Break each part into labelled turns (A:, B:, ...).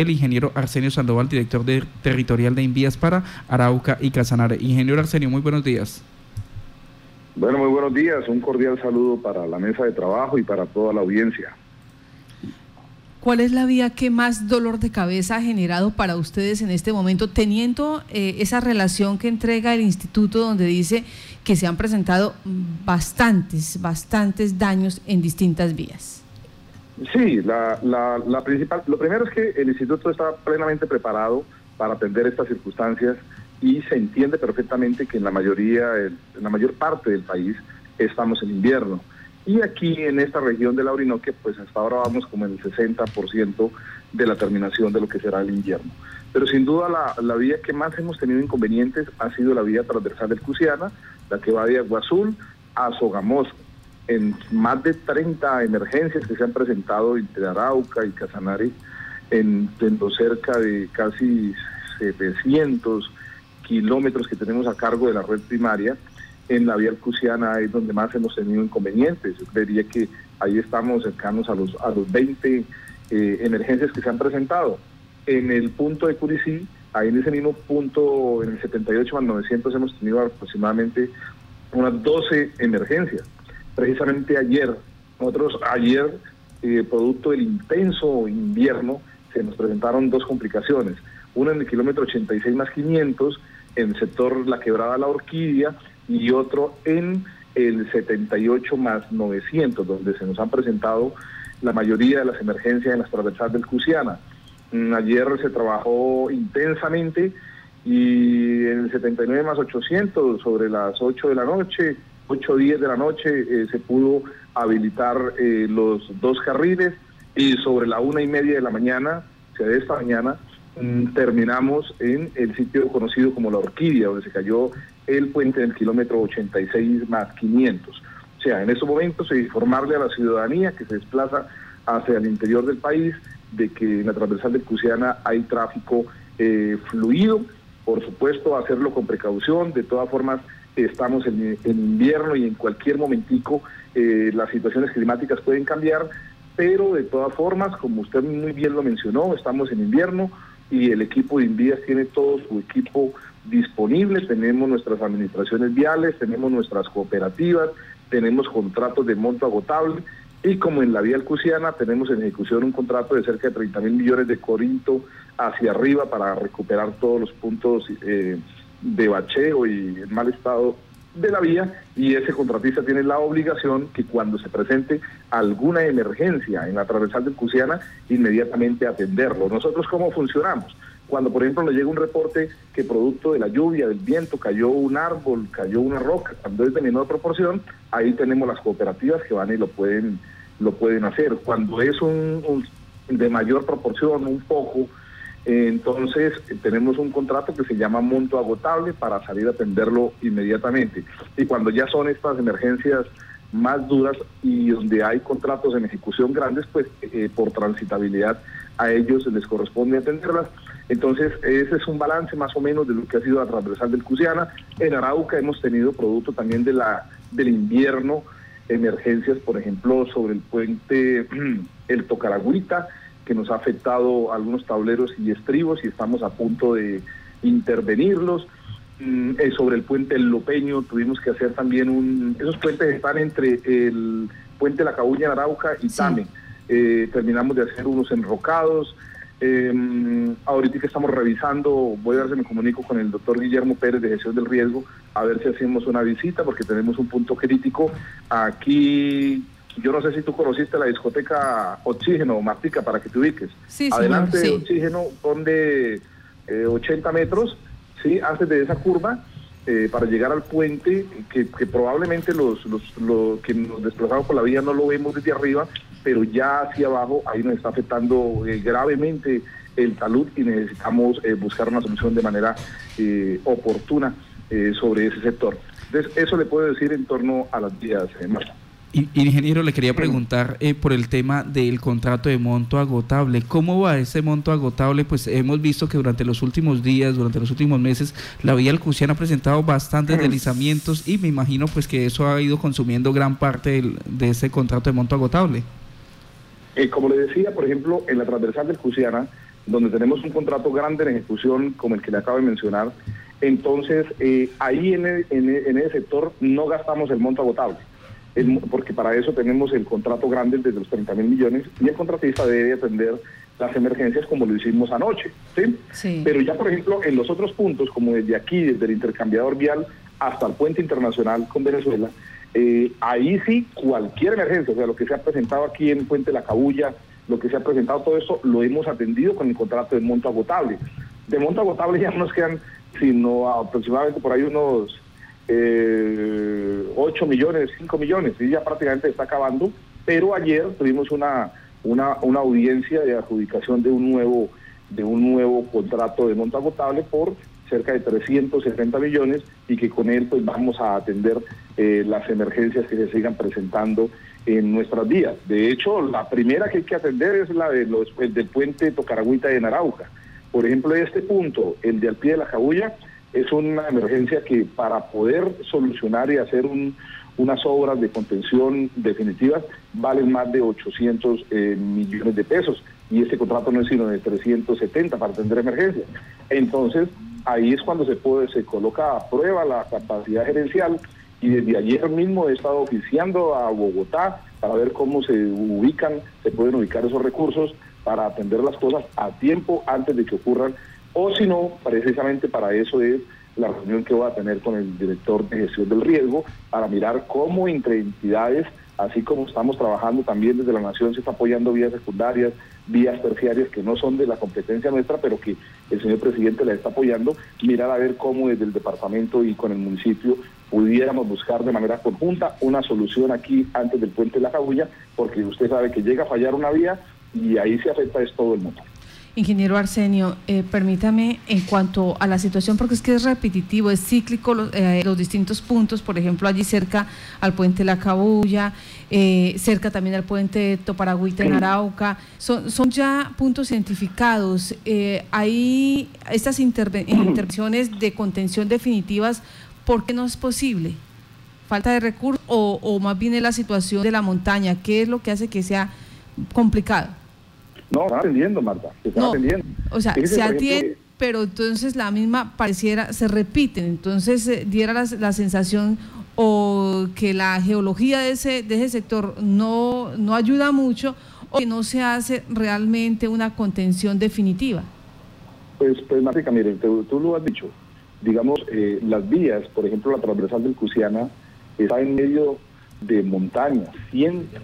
A: el ingeniero Arsenio Sandoval, director de, territorial de Invías para Arauca y Casanare. Ingeniero Arsenio, muy buenos días.
B: Bueno, muy buenos días. Un cordial saludo para la mesa de trabajo y para toda la audiencia.
C: ¿Cuál es la vía que más dolor de cabeza ha generado para ustedes en este momento, teniendo eh, esa relación que entrega el instituto donde dice que se han presentado bastantes, bastantes daños en distintas vías?
B: Sí, la, la, principal, lo primero es que el instituto está plenamente preparado para atender estas circunstancias y se entiende perfectamente que en la mayoría, en la mayor parte del país estamos en invierno. Y aquí en esta región de la Orinoque, pues hasta ahora vamos como en el 60% de la terminación de lo que será el invierno. Pero sin duda la, la, vía que más hemos tenido inconvenientes ha sido la vía transversal del Cusiana, la que va de Aguazul a Sogamoso en más de 30 emergencias que se han presentado entre Arauca y Casanare, en, cerca de casi 700 kilómetros que tenemos a cargo de la red primaria, en la vía Alcusiana es donde más hemos tenido inconvenientes. Yo creería que ahí estamos cercanos a los, a los 20 eh, emergencias que se han presentado. En el punto de Curicí, ahí en ese mismo punto, en el 78 al 900, hemos tenido aproximadamente unas 12 emergencias precisamente ayer, nosotros ayer, eh, producto del intenso invierno, se nos presentaron dos complicaciones. Una en el kilómetro 86 más 500, en el sector La Quebrada La Orquídea, y otro en el 78 más 900, donde se nos han presentado la mayoría de las emergencias en las transversales del Cusiana. Mm, ayer se trabajó intensamente y en el 79 más 800, sobre las 8 de la noche, 8 o 10 de la noche eh, se pudo habilitar eh, los dos carriles y sobre la una y media de la mañana, o sea, de esta mañana, mm, terminamos en el sitio conocido como La Orquídea, donde se cayó el puente del kilómetro 86 más 500. O sea, en esos momentos informarle a la ciudadanía que se desplaza hacia el interior del país de que en la transversal de Cusiana hay tráfico eh, fluido, por supuesto hacerlo con precaución, de todas formas estamos en, invierno y en cualquier momentico eh, las situaciones climáticas pueden cambiar, pero de todas formas, como usted muy bien lo mencionó, estamos en invierno y el equipo de Invías tiene todo su equipo disponible, tenemos nuestras administraciones viales, tenemos nuestras cooperativas, tenemos contratos de monto agotable y como en la vía alcusiana tenemos en ejecución un contrato de cerca de 30 mil millones de corinto hacia arriba para recuperar todos los puntos eh, de bacheo y mal estado de la vía y ese contratista tiene la obligación que cuando se presente alguna emergencia en la transversal del Cusiana, inmediatamente atenderlo. Nosotros cómo funcionamos? Cuando, por ejemplo, le llega un reporte que producto de la lluvia, del viento, cayó un árbol, cayó una roca, cuando es de menor proporción, ahí tenemos las cooperativas que van y lo pueden, lo pueden hacer. Cuando es un de mayor proporción, un poco, entonces, tenemos un contrato que se llama monto agotable para salir a atenderlo inmediatamente. Y cuando ya son estas emergencias más duras y donde hay contratos en ejecución grandes, pues eh, por transitabilidad a ellos les corresponde atenderlas. Entonces, ese es un balance más o menos de lo que ha sido la transversal del Cusiana. En Arauca hemos tenido producto también de la del invierno, emergencias, por ejemplo, sobre el puente El Tocaragüita, que nos ha afectado algunos tableros y estribos y estamos a punto de intervenirlos. Mm, eh, sobre el puente El Lopeño tuvimos que hacer también un... Esos puentes están entre el puente La Cabuña en Arauca y Tame. Eh, terminamos de hacer unos enrocados. Eh, ahorita que estamos revisando, voy a ver si me comunico con el doctor Guillermo Pérez de Gestión del Riesgo, a ver si hacemos una visita, porque tenemos un punto crítico aquí yo no sé si tú conociste la discoteca Oxígeno, Martica, para que te ubiques.
C: Sí,
B: Adelante
C: de
B: Oxígeno, donde 80 metros, sí, antes de esa curva, eh, para llegar al puente, que, probablemente los, los, que nos desplazamos por la vía no lo vemos desde arriba, pero ya hacia abajo ahí nos está afectando eh, gravemente el talud y necesitamos eh, buscar una solución de manera oportuna sobre ese sector. Entonces, eso le puedo decir en torno a las vías, Marta.
A: Ingeniero, le quería preguntar eh, por el tema del contrato de monto agotable. ¿Cómo va ese monto agotable? Pues hemos visto que durante los últimos días, durante los últimos meses, la vía Alcusiana ha presentado bastantes deslizamientos y me imagino pues que eso ha ido consumiendo gran parte de ese contrato de monto agotable.
B: Eh, como le decía, por ejemplo, en la transversal del Cusiana, donde tenemos un contrato grande en ejecución como el que le acabo de mencionar, entonces eh, ahí en, en, ese sector no gastamos el monto agotable, porque para eso tenemos el contrato grande desde los 30 mil millones y el contratista debe atender las emergencias como lo hicimos anoche. ¿sí? Pero ya, por ejemplo, en los otros puntos, como desde aquí, desde el intercambiador vial hasta el puente internacional con Venezuela, eh, ahí sí, cualquier emergencia, o sea, lo que se ha presentado aquí en Puente La Cabulla, lo que se ha presentado, todo eso lo hemos atendido con el contrato de monto agotable. De monto agotable ya no nos quedan sino aproximadamente por ahí unos eh, 8 millones, 5 millones, y ya prácticamente está acabando, pero ayer tuvimos una, una, una audiencia de adjudicación de un nuevo de un nuevo contrato de monto agotable por cerca de 370 millones y que con él pues vamos a atender eh, las emergencias que se sigan presentando en nuestras vías. De hecho, la primera que hay que atender es la de los, el del puente Tocaragüita de Narauca. Por ejemplo, este punto, el de al pie de la Jabulla, es una emergencia que para poder solucionar y hacer unas obras de contención definitivas valen más de 800 eh, millones de pesos y este contrato no es sino de 370 para atender emergencias. Entonces, ahí es cuando se puede se coloca a prueba la capacidad gerencial y desde ayer mismo he estado oficiando a Bogotá para ver cómo se ubican, se pueden ubicar esos recursos para atender las cosas a tiempo antes de que ocurran, o si no, precisamente para eso es la reunión que voy a tener con el director de gestión del riesgo, para mirar cómo entre entidades, así como estamos trabajando también desde la Nación, se está apoyando vías secundarias, vías terciarias que no son de la competencia nuestra, pero que el señor presidente la está apoyando, mirar a ver cómo desde el departamento y con el municipio pudiéramos buscar de manera conjunta una solución aquí antes del puente de la Cabulla, porque usted sabe que llega a fallar una vía, y ahí se afecta es todo el mundo.
C: Ingeniero Arsenio, eh, permítame en cuanto a la situación, porque es que es repetitivo, es cíclico eh, los, distintos puntos, por ejemplo, allí cerca al puente La Cabulla, eh, cerca también al puente Toparagüita en Arauca, son, son ya puntos identificados. ahí estas intervenciones de contención definitivas, ¿por qué no es posible? ¿Falta de recursos o, o más bien es la situación de la montaña? ¿Qué es lo que hace que sea complicado.
B: No, está atendiendo, Marta, se está atendiendo.
C: O sea, se atiende, pero entonces la misma pareciera, se repiten, entonces eh, diera la, sensación o que la geología de ese, de ese sector no, no ayuda mucho o que no se hace realmente una contención definitiva.
B: Pues, pues Marta, mire, tú, lo has dicho, digamos, eh, las vías, por ejemplo, la transversal del Cusiana, está en medio de montañas,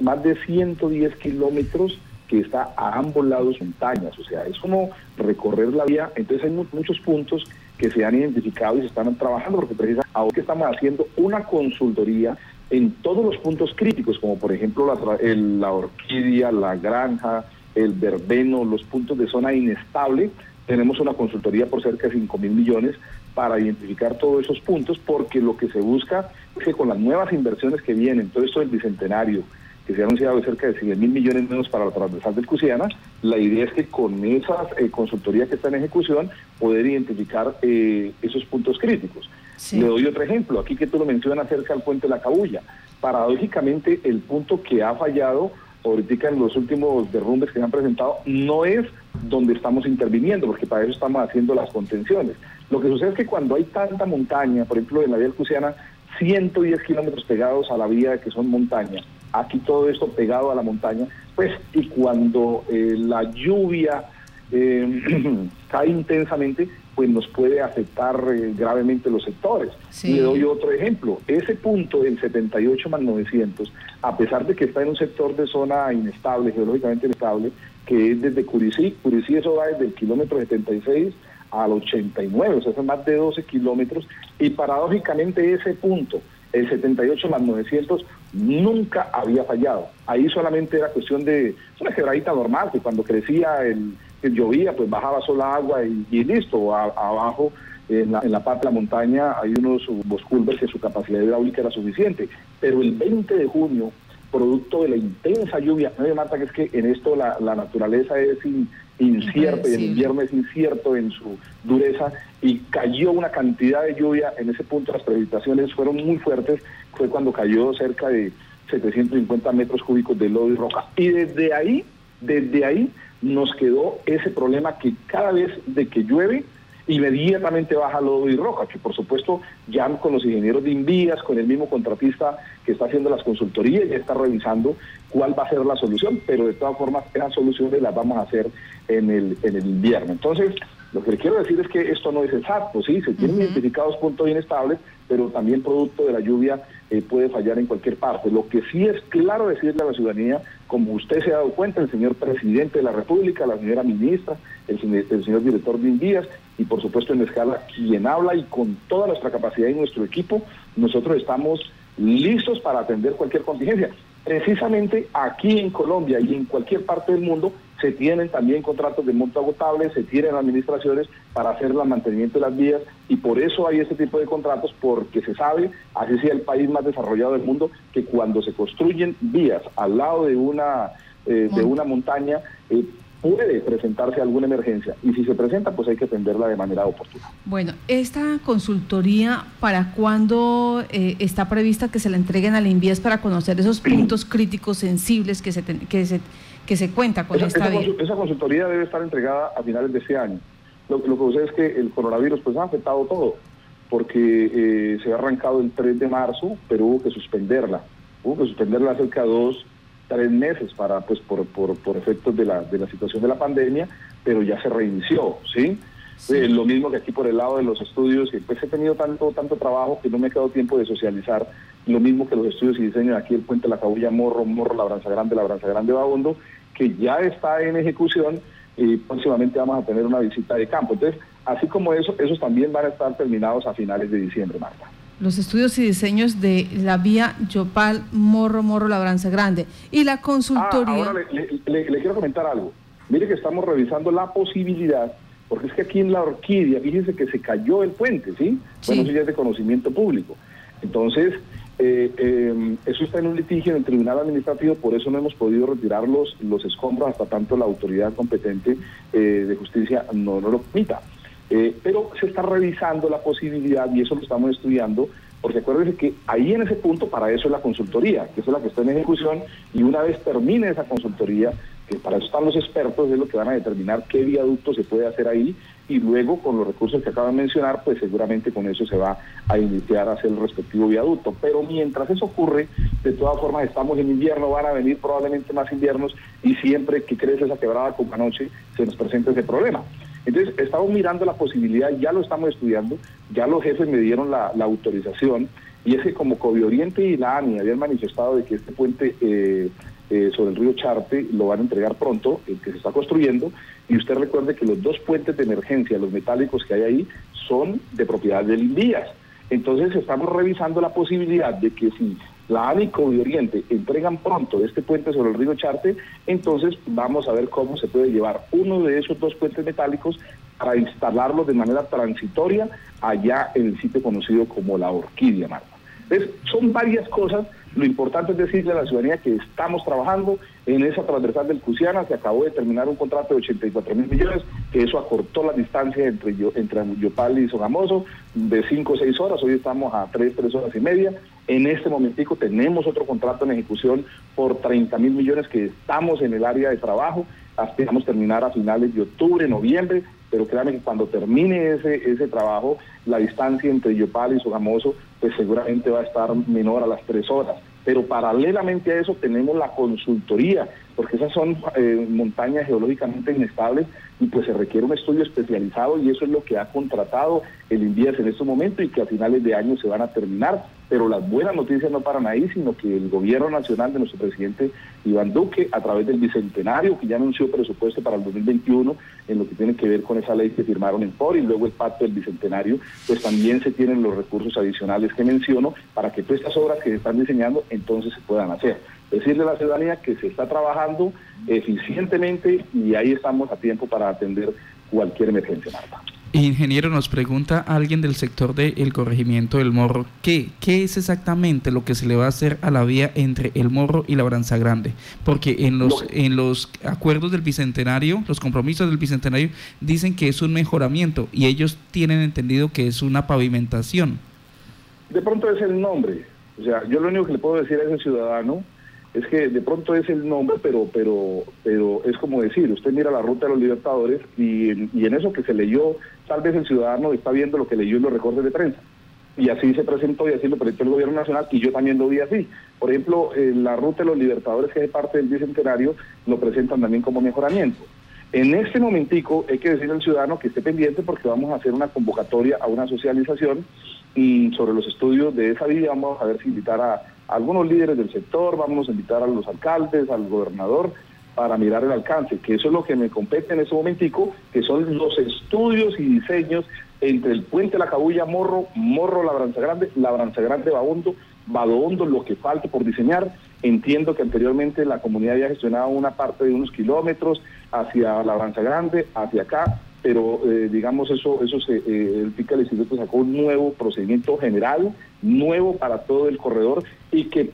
B: más de 110 kilómetros que está a ambos lados montañas, o sea, es como recorrer la vía, entonces hay muchos puntos que se han identificado y se están trabajando, porque precisamente ahora que estamos haciendo una consultoría en todos los puntos críticos, como por ejemplo la, la orquídea, la granja, el verbeno, los puntos de zona inestable, tenemos una consultoría por cerca de 5 mil millones para identificar todos esos puntos, porque lo que se busca es que con las nuevas inversiones que vienen, todo esto del bicentenario, que se ha anunciado de cerca de 100 mil millones menos para la transversal del Cusiana, la idea es que con esa eh, consultoría que está en ejecución, poder identificar eh, esos puntos críticos. Le doy otro ejemplo, aquí que tú lo mencionas cerca del puente de la Cabulla. Paradójicamente, el punto que ha fallado ahorita en los últimos derrumbes que se han presentado, no es donde estamos interviniendo, porque para eso estamos haciendo las contenciones. Lo que sucede es que cuando hay tanta montaña, por ejemplo en la vía Cusiana, 110 kilómetros pegados a la vía que son montaña, aquí todo esto pegado a la montaña, pues y cuando eh, la lluvia eh, cae intensamente, pues nos puede afectar eh, gravemente los sectores. Le doy otro ejemplo. Ese punto, el 78 más 900, a pesar de que está en un sector de zona inestable, geológicamente inestable, que es desde Curicí, Curicí eso va desde el kilómetro 76 al 89, o sea, son más de 12 kilómetros, y paradójicamente ese punto, el 78 más 900, nunca había fallado. Ahí solamente era cuestión de una quebradita normal, que cuando crecía el llovía, pues bajaba sola agua y, listo. abajo, en la, en la, parte de la montaña, hay unos bosculvers que su capacidad hidráulica era suficiente. Pero el 20 de junio, producto de la intensa lluvia, no me mata que es que en esto la, naturaleza es incierta y el invierno es incierto en su dureza y cayó una cantidad de lluvia en ese punto, las precipitaciones fueron muy fuertes, fue cuando cayó cerca de 750 metros cúbicos de lodo y roca. Y desde ahí, desde ahí nos quedó ese problema que cada vez de que llueve, inmediatamente baja lodo y roja, que por supuesto ya con los ingenieros de Invías, con el mismo contratista que está haciendo las consultorías, ya está revisando cuál va a ser la solución, pero de todas formas esas soluciones las vamos a hacer en el, en el invierno. Entonces, lo que le quiero decir es que esto no es exacto, sí, se tienen identificados puntos inestables, pero también producto de la lluvia eh, puede fallar en cualquier parte. Lo que sí es claro decirle a la ciudadanía, como usted se ha dado cuenta, el señor presidente de la República, la señora ministra, el, señor director de Invías y por supuesto en escala quien habla y con toda nuestra capacidad y nuestro equipo, nosotros estamos listos para atender cualquier contingencia. Precisamente aquí en Colombia y en cualquier parte del mundo se tienen también contratos de monto agotable, se tienen administraciones para hacer el mantenimiento de las vías y por eso hay este tipo de contratos porque se sabe, así sea el país más desarrollado del mundo, que cuando se construyen vías al lado de una, eh, de una montaña, eh, puede presentarse alguna emergencia y si se presenta pues hay que atenderla de manera oportuna.
C: Bueno, esta consultoría, ¿para cuándo eh, está prevista que se la entreguen a la INVIES para conocer esos puntos críticos sensibles que se, que se que se cuenta con esta,
B: esa, esa, consultoría debe estar entregada a finales de este año. Lo, que sucede es que el coronavirus pues ha afectado todo, porque eh, se ha arrancado el 3 de marzo, pero hubo que suspenderla. Hubo que suspenderla cerca de dos, tres meses para, pues, por, por, por efectos de la, de la situación de la pandemia, pero ya se reinició, ¿sí? Eh, lo mismo que aquí por el lado de los estudios, pues he tenido tanto tanto trabajo que no me ha quedado tiempo de socializar. Lo mismo que los estudios y diseño de aquí el Puente La Cabulla, Morro, Morro, Labranza Grande, Labranza Grande, Babondo, que ya está en ejecución y próximamente vamos a tener una visita de campo. Entonces, así como eso, esos también van a estar terminados a finales de diciembre, Marta.
C: Los estudios y diseños de la vía Yopal, Morro, Morro, Labranza Grande. Y la consultoría...
B: Ah, ahora le, quiero comentar algo. Mire que estamos revisando la posibilidad, porque es que aquí en la Orquídea, fíjense que se cayó el puente, ¿sí? sí. Bueno, eso ya es de conocimiento público. Entonces, eh, eh, eso está en un litigio en el Tribunal Administrativo, por eso no hemos podido retirar los, los escombros hasta tanto la autoridad competente eh, de justicia no, no lo permita. Eh, pero se está revisando la posibilidad y eso lo estamos estudiando, porque acuérdense que ahí en ese punto para eso es la consultoría, que es la que está en ejecución, y una vez termine esa consultoría, que para eso están los expertos, es lo que van a determinar qué viaducto se puede hacer ahí y luego con los recursos que acaban de mencionar, pues seguramente con eso se va a iniciar a hacer el respectivo viaducto. Pero mientras eso ocurre, de todas formas estamos en invierno, van a venir probablemente más inviernos y siempre que crece esa quebrada como anoche se nos presenta ese problema. Entonces, estamos mirando la posibilidad, ya lo estamos estudiando, ya los jefes me dieron la, autorización, y es que como Oriente y la ANI habían manifestado de que este puente eh, eh, sobre el río Charte lo van a entregar pronto, el que se está construyendo, y usted recuerde que los dos puentes de emergencia, los metálicos que hay ahí, son de propiedad del Invías. Entonces estamos revisando la posibilidad de que si la ANICO y Oriente entregan pronto este puente sobre el río Charte, entonces vamos a ver cómo se puede llevar uno de esos dos puentes metálicos para instalarlo de manera transitoria allá en el sitio conocido como la Orquídea, Marta. Entonces, son varias cosas lo importante es decirle a la ciudadanía que estamos trabajando en esa transversal del Cusiana, se acabó de terminar un contrato de 84 mil millones, que eso acortó la distancia entre, entre Yopal y Sogamoso de 5 o 6 horas, hoy estamos a 3, 3 horas y media. En este momentico tenemos otro contrato en ejecución por 30 mil millones que estamos en el área de trabajo, esperamos terminar a finales de octubre, noviembre, pero créanme que cuando termine ese, ese trabajo, la distancia entre Yopal y Sogamoso, pues seguramente va a estar menor a las tres horas. Pero paralelamente a eso tenemos la consultoría, porque esas son eh, montañas geológicamente inestables y pues se requiere un estudio especializado y eso es lo que ha contratado el INVIAS en este momento y que a finales de año se van a terminar. Pero las buenas noticias no paran ahí, sino que el gobierno nacional de nuestro presidente Iván Duque, a través del Bicentenario, que ya anunció presupuesto para el 2021, en lo que tiene que ver con esa ley que firmaron en POR y luego el pacto del Bicentenario, pues también se tienen los recursos adicionales que menciono para que todas estas obras que se están diseñando entonces se puedan hacer decirle a la ciudadanía que se está trabajando eficientemente y ahí estamos a tiempo para atender cualquier emergencia, Marta.
A: Ingeniero, nos pregunta alguien del sector del corregimiento del Morro, ¿qué, ¿qué es exactamente lo que se le va a hacer a la vía entre el Morro y la Branza Grande? Porque en los, en los acuerdos del Bicentenario, los compromisos del Bicentenario, dicen que es un mejoramiento y ellos tienen entendido que es una pavimentación.
B: De pronto es el nombre. O sea, yo lo único que le puedo decir a ese ciudadano es que de pronto es el nombre, pero, pero, pero es como decir, usted mira la ruta de los Libertadores y, y en eso que se leyó, tal vez el ciudadano está viendo lo que leyó en los recortes de prensa y así se presentó y así lo presentó el gobierno nacional y yo también lo vi así. Por ejemplo, la ruta de los Libertadores, que es parte del Bicentenario, lo presentan también como mejoramiento. En este momentico hay que decirle al ciudadano que esté pendiente porque vamos a hacer una convocatoria a una socialización y sobre los estudios de esa vía vamos a ver si invitar a, algunos líderes del sector, vamos a invitar a los alcaldes, al gobernador, para mirar el alcance, que eso es lo que me compete en ese momentico, que son los estudios y diseños entre el puente La Cabulla, Morro, Morro, Labranza Grande, Labranza Grande, Bahondo, Badondo, lo que falte por diseñar. Entiendo que anteriormente la comunidad había gestionado una parte de unos kilómetros hacia Labranza Grande, hacia acá, pero eh, digamos eso, eso se, eh, el PICA del Instituto sacó un nuevo procedimiento general, nuevo para todo el corredor y que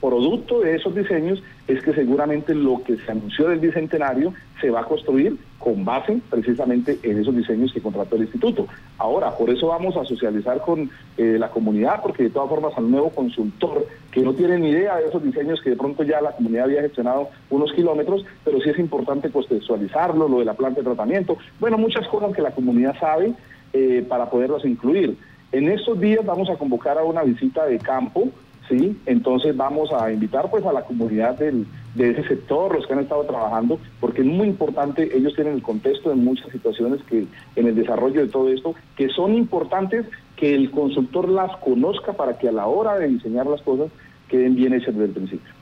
B: producto de esos diseños es que seguramente lo que se anunció del bicentenario se va a construir con base precisamente en esos diseños que contrató el instituto. Ahora, por eso vamos a socializar con eh, la comunidad, porque de todas formas al nuevo consultor, que no tiene ni idea de esos diseños que de pronto ya la comunidad había gestionado unos kilómetros, pero sí es importante contextualizarlo, lo de la planta de tratamiento, bueno, muchas cosas que la comunidad sabe eh, para poderlas incluir. En estos días vamos a convocar a una visita de campo ¿sí? Entonces vamos a invitar pues a la comunidad del, de ese sector, los que han estado trabajando, porque es muy importante, ellos tienen el contexto de muchas situaciones que en el desarrollo de todo esto, que son importantes que el consultor las conozca para que a la hora de diseñar las cosas queden bien hechas desde el principio.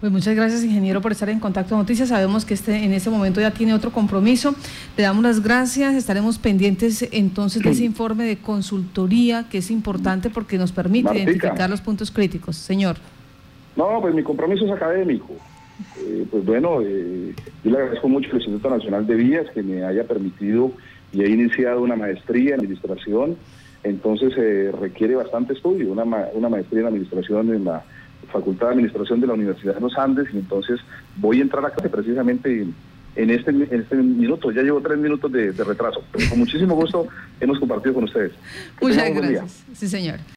C: Pues muchas gracias, ingeniero, por estar en contacto con Noticias. Sabemos que este, en este momento ya tiene otro compromiso. Le damos las gracias. Estaremos pendientes entonces de ese informe de consultoría, que es importante porque nos permite identificar los puntos críticos. Señor.
B: No, pues mi compromiso es académico. Eh, pues bueno, eh, yo le agradezco mucho al Instituto Nacional de Vías que me haya permitido y he iniciado una maestría en administración. Entonces se requiere bastante estudio, una, una maestría en administración en la Facultad de Administración de la Universidad de los Andes y entonces voy a entrar a clase precisamente en este, en este minuto. Ya llevo tres minutos de, retraso, pero con muchísimo gusto hemos compartido con ustedes.
C: Muchas gracias. Sí, señor.